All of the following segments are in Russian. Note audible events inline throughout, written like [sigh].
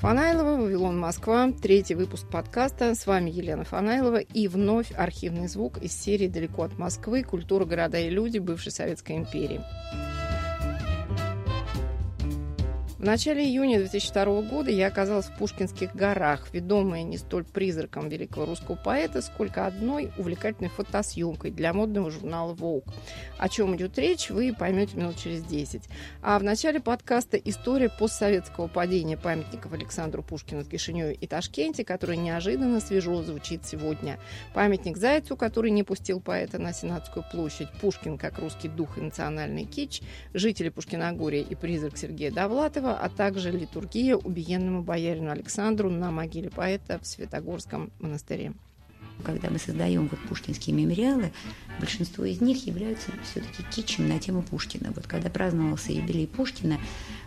Фанайлова, Вавилон, Москва. Третий выпуск подкаста. С вами Елена Фанайлова. И вновь архивный звук из серии «Далеко от Москвы. Культура, города и люди бывшей Советской империи». В начале июня 2002 года я оказалась в Пушкинских горах, ведомая не столь призраком великого русского поэта, сколько одной увлекательной фотосъемкой для модного журнала Vogue. О чем идет речь, вы поймете минут через 10. А в начале подкаста история постсоветского падения памятников Александру Пушкину в Кишиневе и Ташкенте, который неожиданно свежо звучит сегодня. Памятник Зайцу, который не пустил поэта на Сенатскую площадь, Пушкин как русский дух и национальный кич, жители Пушкиногория и призрак Сергея Довлатова, Киева, а также литургия убиенному боярину Александру на могиле поэта в Светогорском монастыре. Когда мы создаем вот пушкинские мемориалы, большинство из них являются все-таки кичем на тему Пушкина. Вот когда праздновался юбилей Пушкина,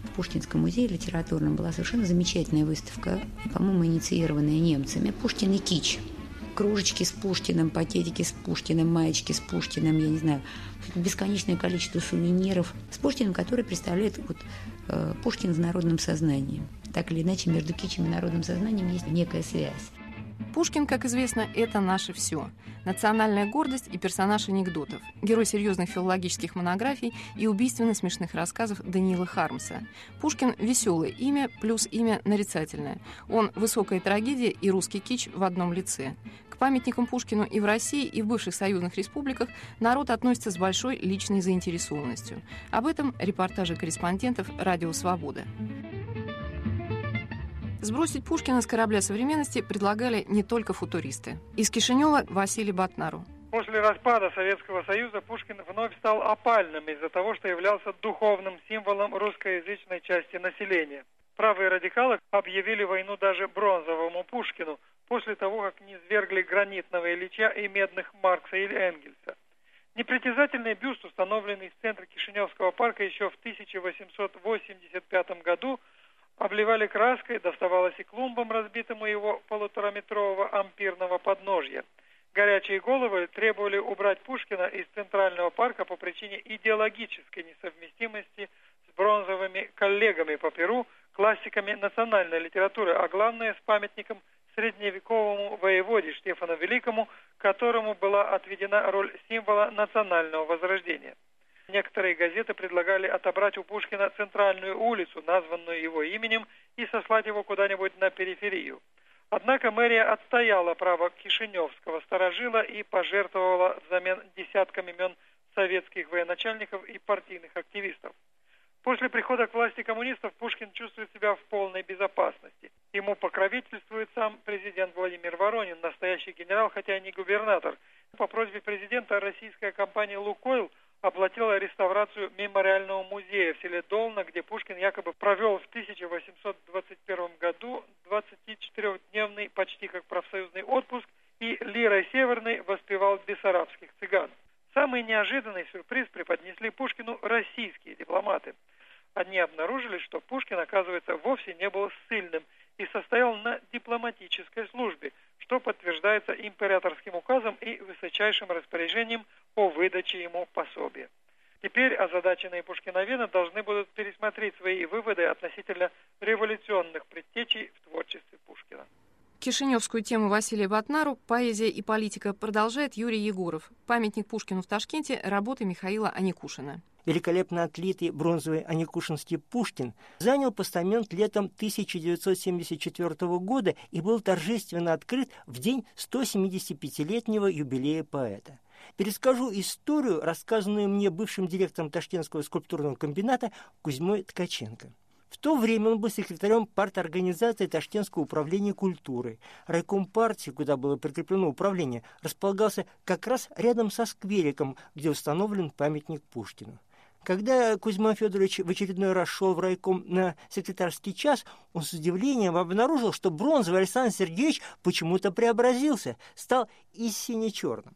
в Пушкинском музее литературном была совершенно замечательная выставка, по-моему, инициированная немцами «Пушкин и кич» кружечки с Пушкиным, пакетики с Пушкиным, маечки с Пушкиным, я не знаю, бесконечное количество сувениров с Пушкиным, который представляет вот, Пушкин в народном сознании. Так или иначе, между кичем и народным сознанием есть некая связь. Пушкин, как известно, это наше все. Национальная гордость и персонаж анекдотов. Герой серьезных филологических монографий и убийственно смешных рассказов Даниила Хармса. Пушкин – веселое имя плюс имя нарицательное. Он – высокая трагедия и русский кич в одном лице. К памятникам Пушкину и в России, и в бывших союзных республиках народ относится с большой личной заинтересованностью. Об этом репортажи корреспондентов «Радио Свобода». Сбросить Пушкина с корабля современности предлагали не только футуристы. Из Кишинева Василий Батнару. После распада Советского Союза Пушкин вновь стал опальным из-за того, что являлся духовным символом русскоязычной части населения. Правые радикалы объявили войну даже бронзовому Пушкину после того, как не свергли гранитного Ильича и медных Маркса или Энгельса. Непритязательный бюст, установленный в центре Кишиневского парка еще в 1885 году, обливали краской, доставалось и клумбам, разбитому его полутораметрового ампирного подножья. Горячие головы требовали убрать Пушкина из Центрального парка по причине идеологической несовместимости с бронзовыми коллегами по Перу, классиками национальной литературы, а главное с памятником средневековому воеводе Штефану Великому, которому была отведена роль символа национального возрождения. Некоторые газеты предлагали отобрать у Пушкина центральную улицу, названную его именем, и сослать его куда-нибудь на периферию. Однако мэрия отстояла право Кишиневского сторожила и пожертвовала взамен десятками имен советских военачальников и партийных активистов. После прихода к власти коммунистов Пушкин чувствует себя в полной безопасности. Ему покровительствует сам президент Владимир Воронин, настоящий генерал, хотя и не губернатор. По просьбе президента российская компания «Лукойл» оплатила реставрацию мемориального музея в селе Долна, где Пушкин якобы провел в 1821 году 24-дневный почти как профсоюзный отпуск и лирой северной воспевал бессарабских цыган. Самый неожиданный сюрприз преподнесли Пушкину российские дипломаты. Они обнаружили, что Пушкин, оказывается, вовсе не был ссыльным и состоял на дипломатической службе, что подтверждается императорским указом и высочайшим распоряжением о выдаче ему пособия. Теперь озадаченные пушкиновены должны будут пересмотреть свои выводы относительно революционных предтечей в творчестве Пушкина. Кишиневскую тему Василия Батнару «Поэзия и политика» продолжает Юрий Егоров. Памятник Пушкину в Ташкенте работы Михаила Аникушина. Великолепно отлитый бронзовый Аникушинский Пушкин занял постамент летом 1974 года и был торжественно открыт в день 175-летнего юбилея поэта. Перескажу историю, рассказанную мне бывшим директором Ташкентского скульптурного комбината Кузьмой Ткаченко. В то время он был секретарем парторганизации Ташкентского управления культуры. Райком партии, куда было прикреплено управление, располагался как раз рядом со сквериком, где установлен памятник Пушкину. Когда Кузьма Федорович в очередной раз шел в райком на секретарский час, он с удивлением обнаружил, что бронзовый Александр Сергеевич почему-то преобразился, стал и сине-черным.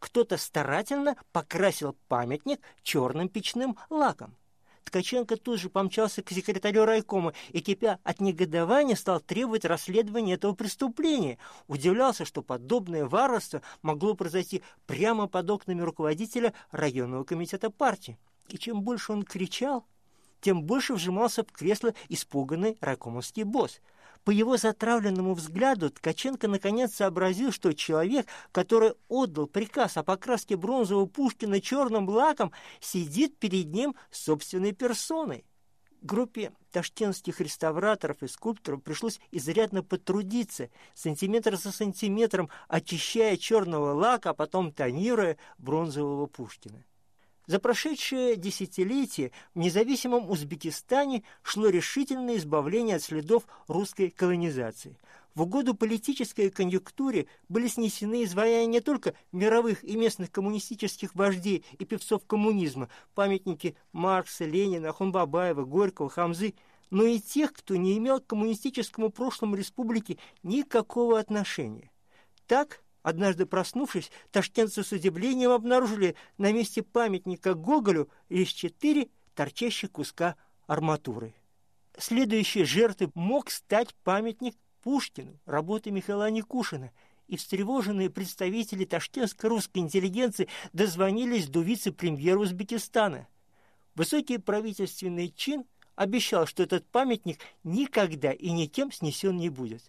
Кто-то старательно покрасил памятник черным печным лаком. Ткаченко тут же помчался к секретарю райкома и, кипя от негодования, стал требовать расследования этого преступления. Удивлялся, что подобное варварство могло произойти прямо под окнами руководителя районного комитета партии. И чем больше он кричал, тем больше вжимался в кресло испуганный райкомовский босс. По его затравленному взгляду Ткаченко наконец сообразил, что человек, который отдал приказ о покраске бронзового Пушкина черным лаком, сидит перед ним собственной персоной. Группе ташкентских реставраторов и скульпторов пришлось изрядно потрудиться, сантиметр за сантиметром очищая черного лака, а потом тонируя бронзового Пушкина. За прошедшее десятилетие в независимом Узбекистане шло решительное избавление от следов русской колонизации. В угоду политической конъюнктуре были снесены изваяния не только мировых и местных коммунистических вождей и певцов коммунизма, памятники Маркса, Ленина, Хунбабаева, Горького, Хамзы, но и тех, кто не имел к коммунистическому прошлому республики никакого отношения. Так, Однажды проснувшись, ташкентцы с удивлением обнаружили на месте памятника Гоголю лишь четыре торчащих куска арматуры. Следующей жертвой мог стать памятник Пушкину, работы Михаила Никушина, и встревоженные представители ташкентской русской интеллигенции дозвонились до вице-премьера Узбекистана. Высокий правительственный чин обещал, что этот памятник никогда и никем снесен не будет.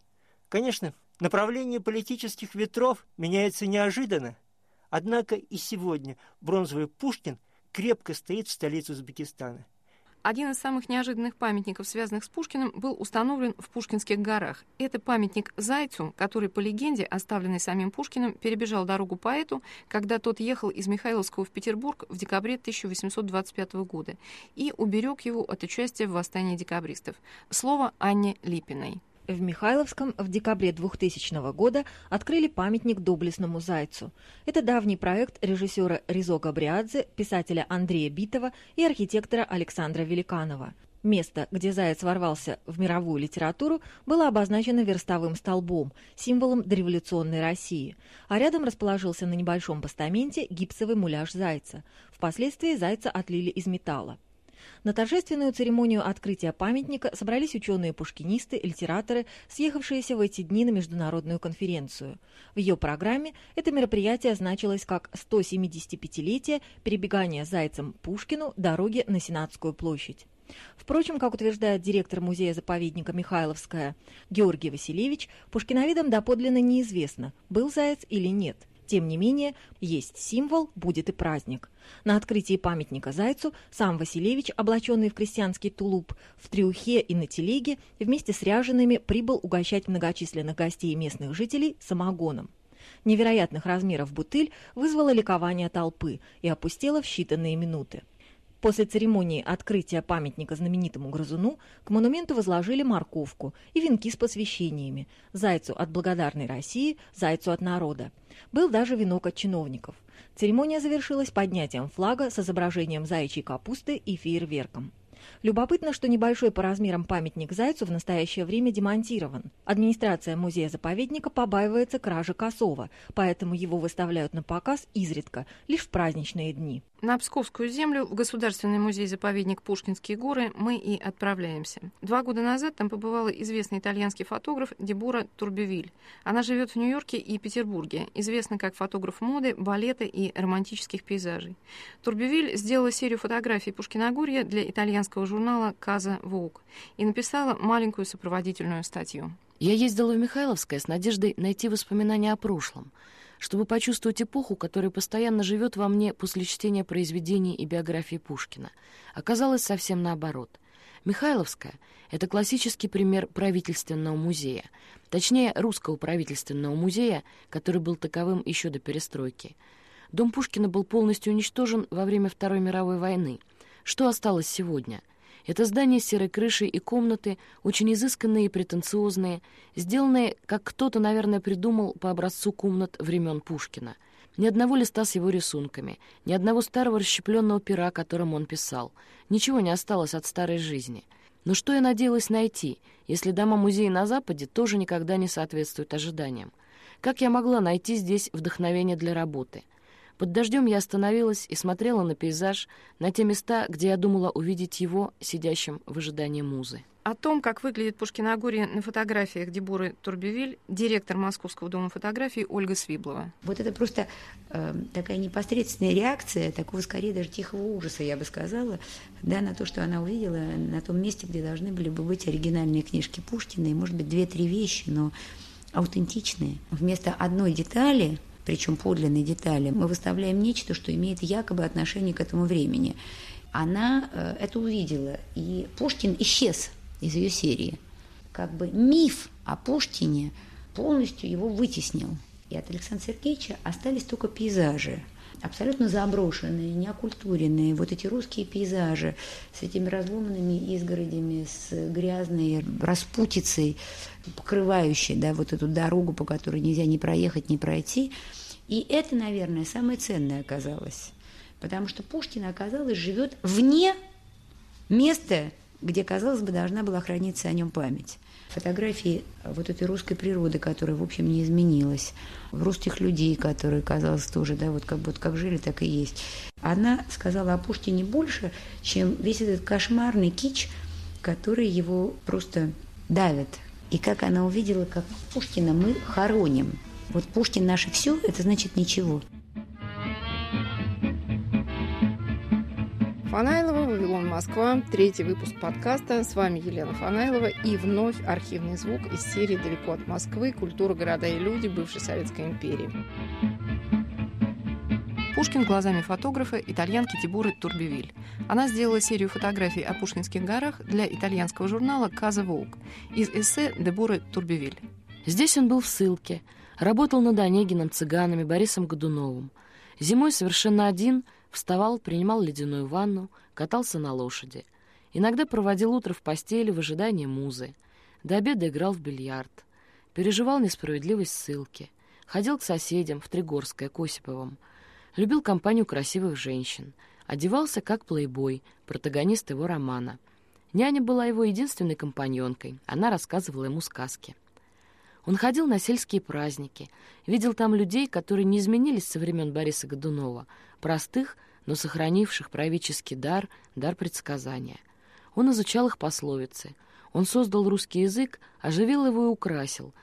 Конечно, Направление политических ветров меняется неожиданно. Однако и сегодня бронзовый Пушкин крепко стоит в столице Узбекистана. Один из самых неожиданных памятников, связанных с Пушкиным, был установлен в Пушкинских горах. Это памятник Зайцу, который, по легенде, оставленный самим Пушкиным, перебежал дорогу поэту, когда тот ехал из Михайловского в Петербург в декабре 1825 года и уберег его от участия в восстании декабристов. Слово Анне Липиной. В Михайловском в декабре 2000 года открыли памятник доблестному зайцу. Это давний проект режиссера Ризо Габриадзе, писателя Андрея Битова и архитектора Александра Великанова. Место, где заяц ворвался в мировую литературу, было обозначено верстовым столбом, символом дореволюционной России, а рядом расположился на небольшом постаменте гипсовый муляж зайца. Впоследствии зайца отлили из металла. На торжественную церемонию открытия памятника собрались ученые-пушкинисты, литераторы, съехавшиеся в эти дни на международную конференцию. В ее программе это мероприятие значилось как 175-летие перебегания зайцем Пушкину дороги на Сенатскую площадь. Впрочем, как утверждает директор музея-заповедника Михайловская Георгий Васильевич, пушкиновидам доподлинно неизвестно, был заяц или нет – тем не менее, есть символ, будет и праздник. На открытии памятника Зайцу сам Василевич, облаченный в крестьянский тулуп, в трюхе и на телеге, вместе с ряжеными прибыл угощать многочисленных гостей и местных жителей самогоном. Невероятных размеров бутыль вызвала ликование толпы и опустела в считанные минуты. После церемонии открытия памятника знаменитому грызуну к монументу возложили морковку и венки с посвящениями «Зайцу от благодарной России, Зайцу от народа». Был даже венок от чиновников. Церемония завершилась поднятием флага с изображением заячьей капусты и фейерверком. Любопытно, что небольшой по размерам памятник Зайцу в настоящее время демонтирован. Администрация музея-заповедника побаивается кражи косова, поэтому его выставляют на показ изредка, лишь в праздничные дни. На Псковскую землю, в Государственный музей-заповедник Пушкинские горы, мы и отправляемся. Два года назад там побывала известный итальянский фотограф Дебора Турбевиль. Она живет в Нью-Йорке и Петербурге, известна как фотограф моды, балета и романтических пейзажей. Турбевиль сделала серию фотографий Пушкиногорья для итальянского журнала «Каза Воук» и написала маленькую сопроводительную статью. Я ездила в Михайловское с надеждой найти воспоминания о прошлом — чтобы почувствовать эпоху, которая постоянно живет во мне после чтения произведений и биографии Пушкина. Оказалось совсем наоборот. Михайловская — это классический пример правительственного музея, точнее, русского правительственного музея, который был таковым еще до перестройки. Дом Пушкина был полностью уничтожен во время Второй мировой войны. Что осталось сегодня — это здание с серой крышей и комнаты, очень изысканные и претенциозные, сделанные, как кто-то, наверное, придумал по образцу комнат времен Пушкина. Ни одного листа с его рисунками, ни одного старого расщепленного пера, которым он писал. Ничего не осталось от старой жизни. Но что я надеялась найти, если дома-музеи на Западе тоже никогда не соответствуют ожиданиям? Как я могла найти здесь вдохновение для работы — под дождем я остановилась и смотрела на пейзаж, на те места, где я думала увидеть его, сидящим в ожидании музы. О том, как выглядит Пушкиногорье на фотографиях Дебуры Турбевиль, директор Московского дома фотографий Ольга Свиблова. Вот это просто э, такая непосредственная реакция, такого скорее даже тихого ужаса, я бы сказала, да, на то, что она увидела на том месте, где должны были бы быть оригинальные книжки Пушкина, и, может быть, две-три вещи, но аутентичные. Вместо одной детали, причем подлинной детали, мы выставляем нечто, что имеет якобы отношение к этому времени. Она э, это увидела, и Пушкин исчез из ее серии. Как бы миф о Пушкине полностью его вытеснил. И от Александра Сергеевича остались только пейзажи, абсолютно заброшенные, неокультуренные, вот эти русские пейзажи с этими разломанными изгородями, с грязной распутицей, покрывающей да, вот эту дорогу, по которой нельзя ни проехать, ни пройти. И это, наверное, самое ценное оказалось. Потому что Пушкин, оказалось, живет вне места, где, казалось бы, должна была храниться о нем память. Фотографии вот этой русской природы, которая, в общем, не изменилась, русских людей, которые, казалось, тоже, да, вот как будто как жили, так и есть. Она сказала о Пушкине больше, чем весь этот кошмарный кич, который его просто давит. И как она увидела, как Пушкина мы хороним. Вот Пушкин наше все, это значит ничего. Фанайлова, Вавилон, Москва. Третий выпуск подкаста. С вами Елена Фанайлова. И вновь архивный звук из серии «Далеко от Москвы. Культура, города и люди бывшей Советской империи». Пушкин глазами фотографа итальянки Тибуры Турбевиль. Она сделала серию фотографий о Пушкинских горах для итальянского журнала «Каза Волк» из эссе Дебуры Турбевиль. Здесь он был в ссылке, работал над Онегином, цыганами, Борисом Годуновым. Зимой совершенно один – Вставал, принимал ледяную ванну, катался на лошади. Иногда проводил утро в постели в ожидании музы. До обеда играл в бильярд. Переживал несправедливость ссылки. Ходил к соседям в Тригорское, к Осиповым. Любил компанию красивых женщин. Одевался как плейбой, протагонист его романа. Няня была его единственной компаньонкой. Она рассказывала ему сказки. Он ходил на сельские праздники, видел там людей, которые не изменились со времен Бориса Годунова, простых, но сохранивших правительский дар, дар предсказания. Он изучал их пословицы. Он создал русский язык, оживил его и украсил.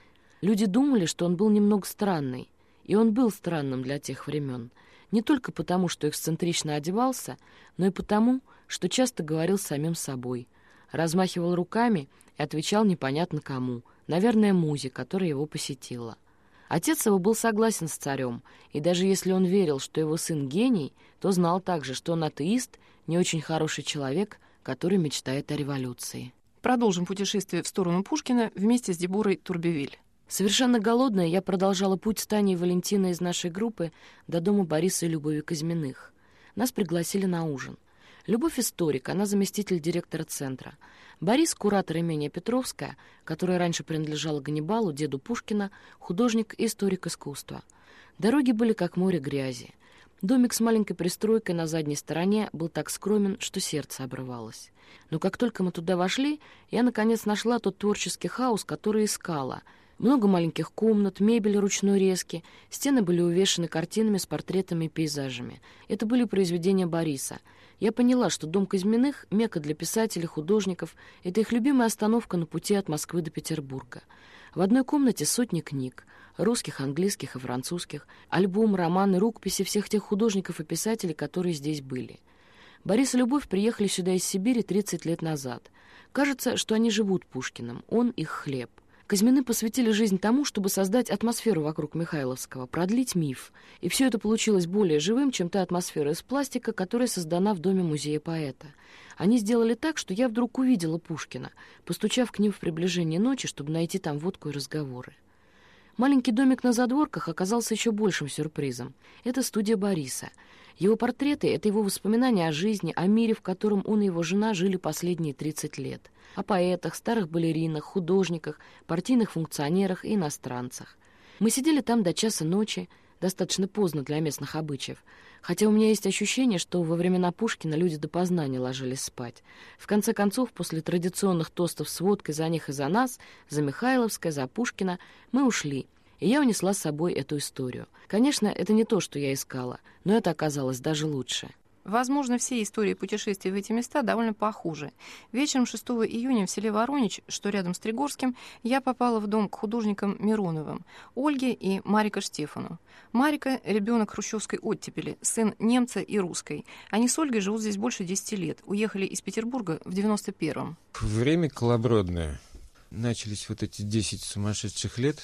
Люди думали, что он был немного странный. И он был странным для тех времен. Не только потому, что эксцентрично одевался, но и потому, что часто говорил самим собой. Размахивал руками и отвечал непонятно кому. Наверное, музе, которая его посетила. Отец его был согласен с царем, и даже если он верил, что его сын гений, то знал также, что он атеист, не очень хороший человек, который мечтает о революции. Продолжим путешествие в сторону Пушкина вместе с Дебурой Турбевиль. Совершенно голодная, я продолжала путь с Таней и Валентиной из нашей группы до дома Бориса и Любови Казьминых. Нас пригласили на ужин. Любовь историк, она заместитель директора центра. Борис, куратор имения Петровская, которая раньше принадлежала Ганнибалу, деду Пушкина, художник и историк искусства. Дороги были как море грязи. Домик с маленькой пристройкой на задней стороне был так скромен, что сердце обрывалось. Но как только мы туда вошли, я, наконец, нашла тот творческий хаос, который искала. Много маленьких комнат, мебель ручной резки, стены были увешаны картинами с портретами и пейзажами. Это были произведения Бориса — я поняла, что дом Казьминых — мека для писателей, художников. Это их любимая остановка на пути от Москвы до Петербурга. В одной комнате сотни книг — русских, английских и французских, альбом, романы, рукописи всех тех художников и писателей, которые здесь были. Борис и Любовь приехали сюда из Сибири 30 лет назад. Кажется, что они живут Пушкиным, он их хлеб. Казьмины посвятили жизнь тому, чтобы создать атмосферу вокруг Михайловского, продлить миф. И все это получилось более живым, чем та атмосфера из пластика, которая создана в доме музея поэта. Они сделали так, что я вдруг увидела Пушкина, постучав к ним в приближение ночи, чтобы найти там водку и разговоры. Маленький домик на задворках оказался еще большим сюрпризом. Это студия Бориса. Его портреты — это его воспоминания о жизни, о мире, в котором он и его жена жили последние 30 лет о поэтах, старых балеринах, художниках, партийных функционерах и иностранцах. Мы сидели там до часа ночи, достаточно поздно для местных обычаев, хотя у меня есть ощущение, что во времена Пушкина люди допоздна не ложились спать. В конце концов, после традиционных тостов с водкой за них и за нас, за Михайловское, за Пушкина, мы ушли, и я унесла с собой эту историю. Конечно, это не то, что я искала, но это оказалось даже лучше. Возможно, все истории путешествий в эти места довольно похожи. Вечером 6 июня в селе Воронич, что рядом с Тригорским, я попала в дом к художникам Мироновым, Ольге и Марике Штефану. Марика – ребенок хрущевской оттепели, сын немца и русской. Они с Ольгой живут здесь больше 10 лет. Уехали из Петербурга в 91-м. Время колобродное. Начались вот эти 10 сумасшедших лет.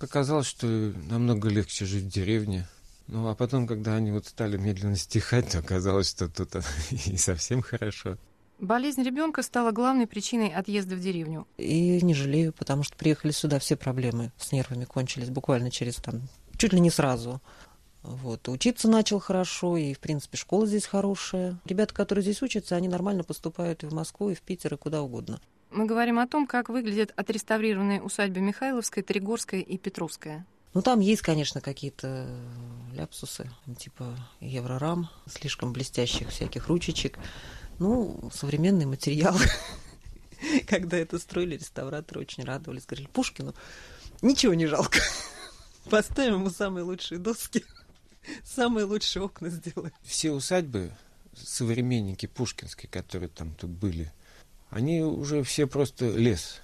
Оказалось, что намного легче жить в деревне – ну, а потом, когда они вот стали медленно стихать, то оказалось, что тут [laughs] и совсем хорошо. Болезнь ребенка стала главной причиной отъезда в деревню. И не жалею, потому что приехали сюда, все проблемы с нервами кончились буквально через там, чуть ли не сразу. Вот. Учиться начал хорошо, и, в принципе, школа здесь хорошая. Ребята, которые здесь учатся, они нормально поступают и в Москву, и в Питер, и куда угодно. Мы говорим о том, как выглядят отреставрированные усадьбы Михайловская, Тригорская и Петровская. Ну, там есть, конечно, какие-то ляпсусы, типа еврорам, слишком блестящих всяких ручечек. Ну, современный материал. [laughs] Когда это строили, реставраторы очень радовались. Говорили, Пушкину ничего не жалко. [laughs] Поставим ему самые лучшие доски, [laughs] самые лучшие окна сделаем. Все усадьбы, современники пушкинские, которые там тут были, они уже все просто лес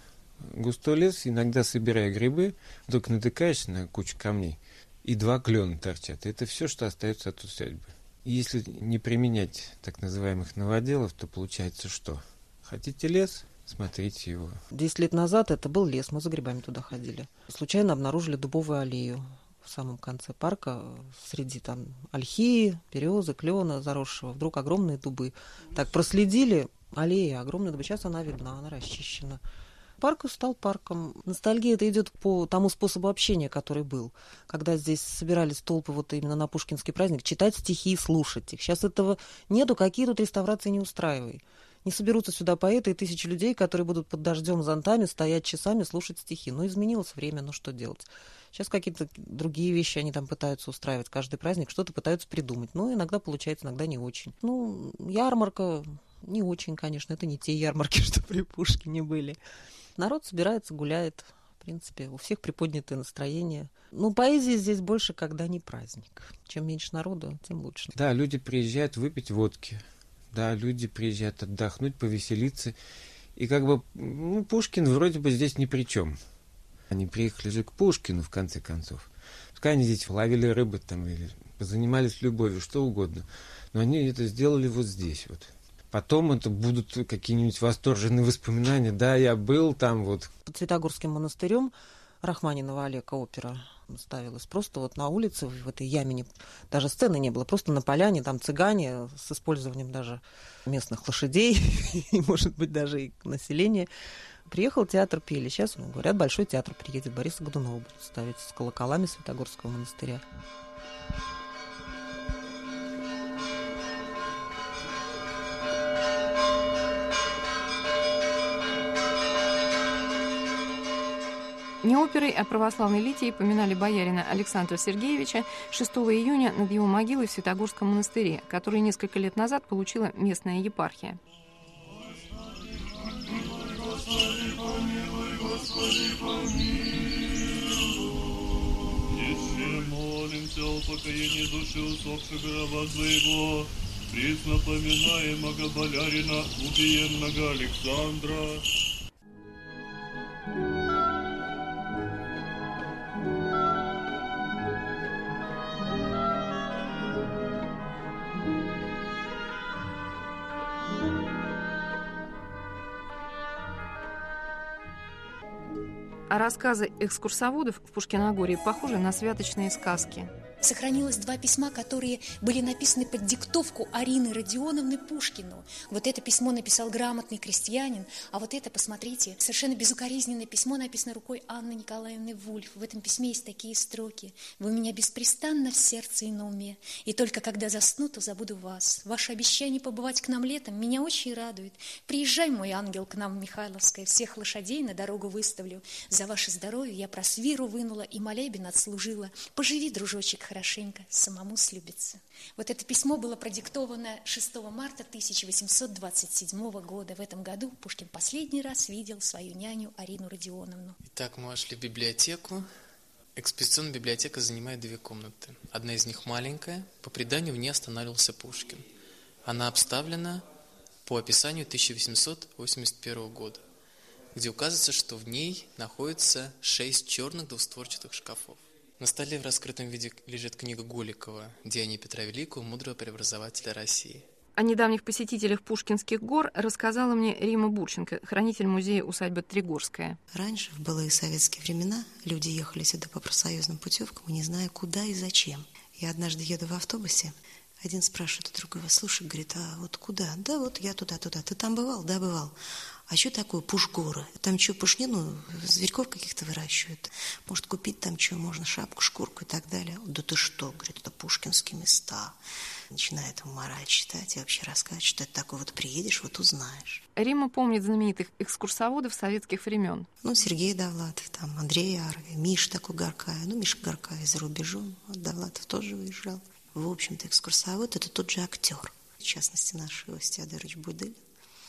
густой лес, иногда собирая грибы, вдруг натыкаешься на кучу камней, и два клена торчат. Это все, что остается от усадьбы. Если не применять так называемых новоделов, то получается что? Хотите лес? Смотрите его. Десять лет назад это был лес, мы за грибами туда ходили. Случайно обнаружили дубовую аллею в самом конце парка, среди там ольхи, березы, клена заросшего, вдруг огромные дубы. Так проследили, аллея огромная дубы, сейчас она видна, она расчищена парк стал парком. Ностальгия это идет по тому способу общения, который был. Когда здесь собирались толпы вот именно на Пушкинский праздник, читать стихи слушать их. Сейчас этого нету, какие тут реставрации не устраивай. Не соберутся сюда поэты и тысячи людей, которые будут под дождем зонтами стоять часами, слушать стихи. Но изменилось время, ну что делать? Сейчас какие-то другие вещи они там пытаются устраивать. Каждый праздник что-то пытаются придумать. Но иногда получается, иногда не очень. Ну, ярмарка не очень, конечно. Это не те ярмарки, [laughs] что при Пушкине были. Народ собирается, гуляет. В принципе, у всех приподнятое настроение. Ну, поэзии здесь больше, когда не праздник. Чем меньше народу, тем лучше. Да, люди приезжают выпить водки. Да, люди приезжают отдохнуть, повеселиться. И как бы ну, Пушкин вроде бы здесь ни при чем. Они приехали же к Пушкину, в конце концов. Пускай они здесь ловили рыбы там или занимались любовью, что угодно. Но они это сделали вот здесь вот. Потом это будут какие-нибудь восторженные воспоминания. Да, я был там вот. Под Святогорским монастырем Рахманинова Олега опера ставилась просто вот на улице, в этой яме, даже сцены не было, просто на поляне, там цыгане с использованием даже местных лошадей, [laughs] и, может быть, даже и населения. Приехал театр, пели. Сейчас, ну, говорят, большой театр приедет. Бориса Годунова будет ставить с колоколами Святогорского монастыря. Не оперой, а православной литией поминали боярина Александра Сергеевича 6 июня над его могилой в Святогорском монастыре, который несколько лет назад получила местная епархия. молимся о покоении души усопших гроба своего, присно поминаемого болярина убиенного Александра, рассказы экскурсоводов в Пушкиногории похожи на святочные сказки – сохранилось два письма, которые были написаны под диктовку Арины Родионовны Пушкину. Вот это письмо написал грамотный крестьянин, а вот это, посмотрите, совершенно безукоризненное письмо написано рукой Анны Николаевны Вульф. В этом письме есть такие строки. «Вы меня беспрестанно в сердце и на уме, и только когда засну, то забуду вас. Ваше обещание побывать к нам летом меня очень радует. Приезжай, мой ангел, к нам в Михайловское, всех лошадей на дорогу выставлю. За ваше здоровье я просвиру вынула и молебен отслужила. Поживи, дружочек, хорошенько, самому слюбиться. Вот это письмо было продиктовано 6 марта 1827 года. В этом году Пушкин последний раз видел свою няню Арину Родионовну. Итак, мы вошли в библиотеку. Экспедиционная библиотека занимает две комнаты. Одна из них маленькая. По преданию в ней останавливался Пушкин. Она обставлена по описанию 1881 года, где указывается, что в ней находится шесть черных двустворчатых шкафов. На столе в раскрытом виде лежит книга Голикова «Деяния Петра Великого, мудрого преобразователя России». О недавних посетителях Пушкинских гор рассказала мне Рима Бурченко, хранитель музея усадьбы Тригорская. Раньше, в былые советские времена, люди ехали сюда по профсоюзным путевкам, не зная, куда и зачем. Я однажды еду в автобусе, один спрашивает у другого, слушай, говорит, а вот куда? Да вот я туда-туда. Ты там бывал? Да, бывал. А что такое пушгоры? Там что, пушнину, зверьков каких-то выращивают? Может, купить там что, можно шапку, шкурку и так далее? Да ты что, говорит, это пушкинские места. Начинает мораль читать и вообще рассказывать, что это такое. Вот приедешь, вот узнаешь. Рима помнит знаменитых экскурсоводов советских времен. Ну, Сергей Довлатов, там, Андрей Арви, Миша такой Горкая. Ну, Миша Горкая за рубежом, а Довлатов тоже выезжал. В общем-то, экскурсовод – это тот же актер. В частности, наш Иосиф Теодорович Будылин.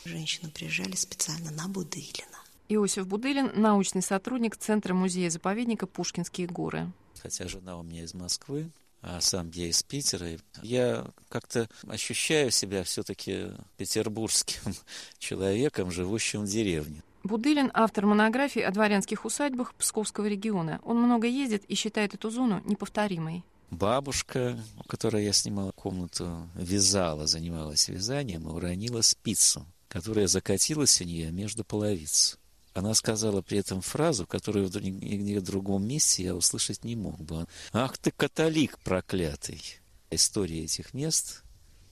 Женщину приезжали специально на Будылина. Иосиф Будылин – научный сотрудник Центра музея-заповедника «Пушкинские горы». Хотя жена у меня из Москвы, а сам я из Питера. Я как-то ощущаю себя все-таки петербургским [laughs] человеком, живущим в деревне. Будылин – автор монографии о дворянских усадьбах Псковского региона. Он много ездит и считает эту зону неповторимой. Бабушка, у которой я снимала комнату, вязала, занималась вязанием и уронила спицу, которая закатилась у нее между половиц. Она сказала при этом фразу, которую в нигде другом месте я услышать не мог бы. «Ах ты, католик проклятый!» История этих мест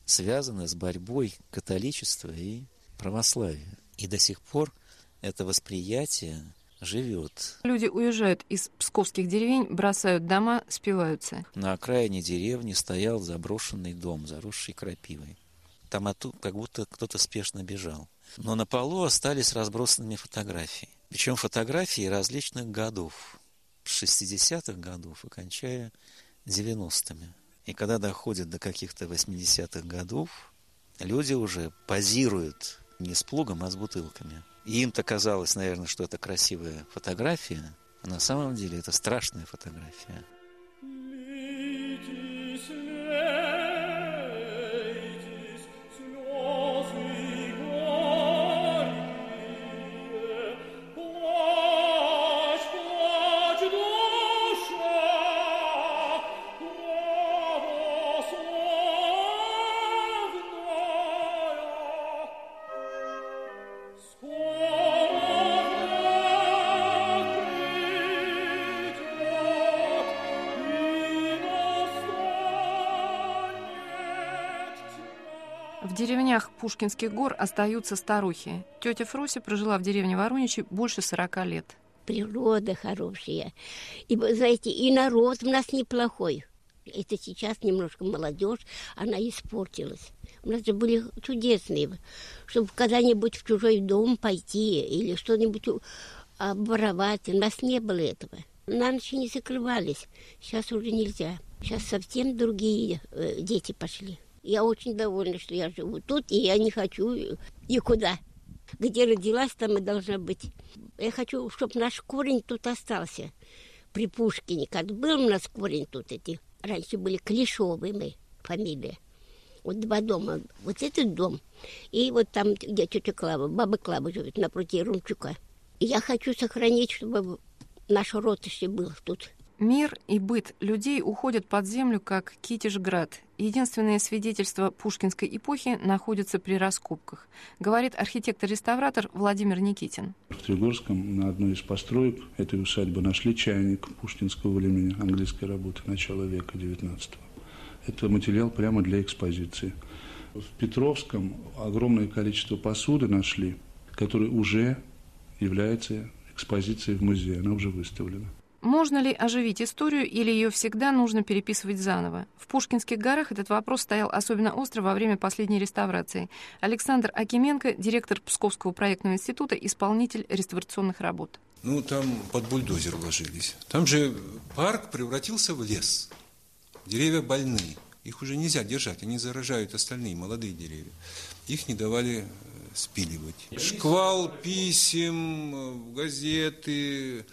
связана с борьбой католичества и православия. И до сих пор это восприятие живет. Люди уезжают из псковских деревень, бросают дома, спиваются. На окраине деревни стоял заброшенный дом, заросший крапивой. Там оттуда как будто кто-то спешно бежал. Но на полу остались разбросанными фотографии. Причем фотографии различных годов. С 60-х годов и кончая 90-ми. И когда доходит до каких-то 80-х годов, люди уже позируют не с плугом, а с бутылками. И им-то казалось, наверное, что это красивая фотография, а на самом деле это страшная фотография. Пушкинских гор остаются старухи. Тетя Фрося прожила в деревне Вороничи больше 40 лет. Природа хорошая. И, знаете, и народ у нас неплохой. Это сейчас немножко молодежь, она испортилась. У нас же были чудесные, чтобы когда-нибудь в чужой дом пойти или что-нибудь обворовать. У нас не было этого. На ночь не закрывались. Сейчас уже нельзя. Сейчас совсем другие э, дети пошли. Я очень довольна, что я живу тут, и я не хочу никуда. Где родилась, там и должна быть. Я хочу, чтобы наш корень тут остался. При Пушкине, как был у нас корень тут эти, раньше были Клишовые мы, фамилия. Вот два дома. Вот этот дом. И вот там, где тетя Клава, баба Клава живет, напротив Румчука. И я хочу сохранить, чтобы наш род еще был тут. Мир и быт людей уходят под землю, как Китежград. Единственное свидетельство пушкинской эпохи находится при раскопках, говорит архитектор-реставратор Владимир Никитин. В Тригорском на одной из построек этой усадьбы нашли чайник пушкинского времени, английской работы, начала века XIX. Это материал прямо для экспозиции. В Петровском огромное количество посуды нашли, которая уже является экспозицией в музее, она уже выставлена. Можно ли оживить историю или ее всегда нужно переписывать заново? В Пушкинских горах этот вопрос стоял особенно остро во время последней реставрации. Александр Акименко, директор Псковского проектного института, исполнитель реставрационных работ. Ну, там под бульдозер вложились. Там же парк превратился в лес. Деревья больны. Их уже нельзя держать. Они заражают остальные молодые деревья. Их не давали спиливать. Шквал писем, газеты,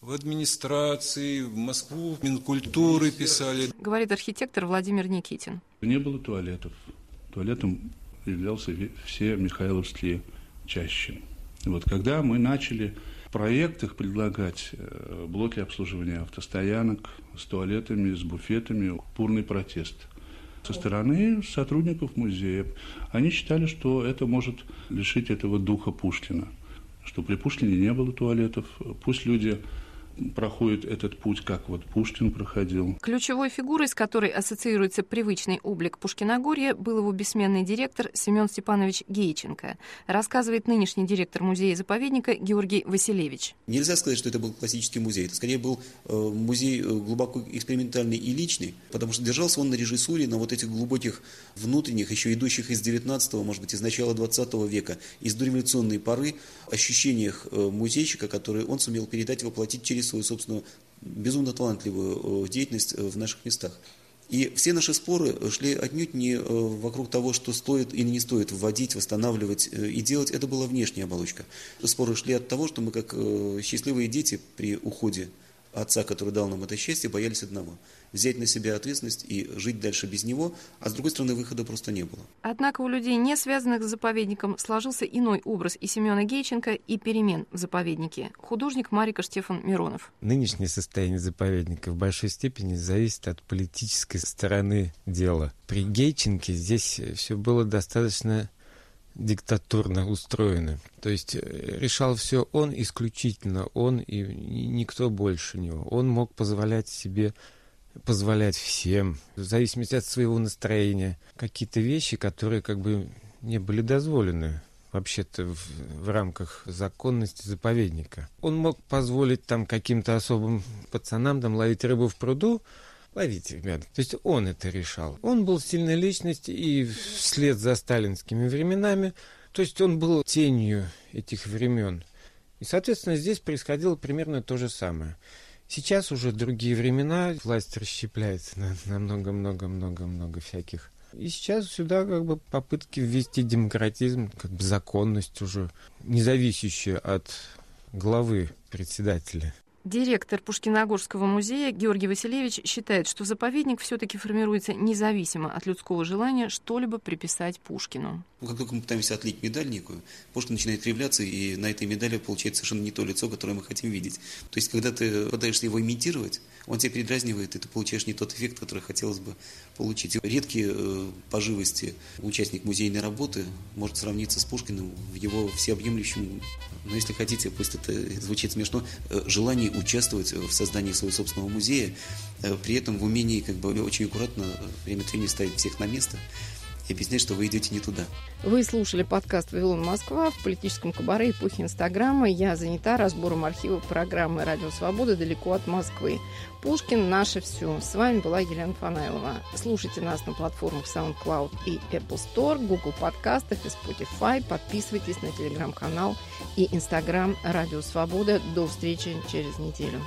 в администрации, в Москву, в Минкультуры писали. Говорит архитектор Владимир Никитин. Не было туалетов. туалетом являлся все Михайловские чаще. Вот когда мы начали в проектах предлагать э, блоки обслуживания автостоянок с туалетами, с буфетами, бурный протест со стороны сотрудников музея. Они считали, что это может лишить этого духа Пушкина, что при Пушкине не было туалетов, пусть люди проходит этот путь, как вот Пушкин проходил. Ключевой фигурой, с которой ассоциируется привычный облик Пушкиногорья, был его бессменный директор Семен Степанович Гейченко, рассказывает нынешний директор музея-заповедника Георгий Василевич. Нельзя сказать, что это был классический музей. Это скорее был э, музей э, глубоко экспериментальный и личный, потому что держался он на режиссуре, на вот этих глубоких внутренних, еще идущих из 19 может быть, из начала 20 века, из дореволюционной поры, ощущениях э, музейщика, которые он сумел передать, воплотить через свою собственную безумно талантливую э, деятельность э, в наших местах. И все наши споры шли отнюдь не э, вокруг того, что стоит или не стоит вводить, восстанавливать и делать. Это была внешняя оболочка. Споры шли от того, что мы как счастливые дети при уходе отца, который дал нам это счастье, боялись одного – взять на себя ответственность и жить дальше без него, а с другой стороны выхода просто не было. Однако у людей, не связанных с заповедником, сложился иной образ и Семена Гейченко, и перемен в заповеднике. Художник Марика Штефан Миронов. Нынешнее состояние заповедника в большой степени зависит от политической стороны дела. При Гейченке здесь все было достаточно диктатурно устроены. То есть э, решал все он исключительно, он и никто больше него. Он мог позволять себе позволять всем, в зависимости от своего настроения, какие-то вещи, которые как бы не были дозволены вообще-то в, в рамках законности заповедника. Он мог позволить там каким-то особым пацанам там ловить рыбу в пруду, ловить, ребят. То есть он это решал. Он был сильной личностью и вслед за сталинскими временами, то есть он был тенью этих времен. И, соответственно, здесь происходило примерно то же самое. Сейчас уже другие времена, власть расщепляется на много-много-много-много всяких. И сейчас сюда как бы попытки ввести демократизм, как бы законность уже, не зависящую от главы председателя. Директор Пушкиногорского музея Георгий Василевич считает, что заповедник все-таки формируется независимо от людского желания что-либо приписать Пушкину. Как только мы пытаемся отлить медаль некую, Пушкин начинает кривляться, и на этой медали получается совершенно не то лицо, которое мы хотим видеть. То есть, когда ты пытаешься его имитировать, он тебя передразнивает, и ты получаешь не тот эффект, который хотелось бы получить. Редкий э, по живости участник музейной работы может сравниться с Пушкиным в его всеобъемлющем, ну, если хотите, пусть это звучит смешно, э, желании участвовать в создании своего собственного музея, э, при этом в умении как бы очень аккуратно э, время от времени ставить всех на место и объяснять, что вы идете не туда. Вы слушали подкаст «Вавилон Москва» в политическом кабаре эпохи Инстаграма. Я занята разбором архива программы «Радио Свобода» далеко от Москвы. Пушкин – наше все. С вами была Елена Фанайлова. Слушайте нас на платформах SoundCloud и Apple Store, Google подкастах и Spotify. Подписывайтесь на телеграм-канал и Инстаграм «Радио Свобода». До встречи через неделю.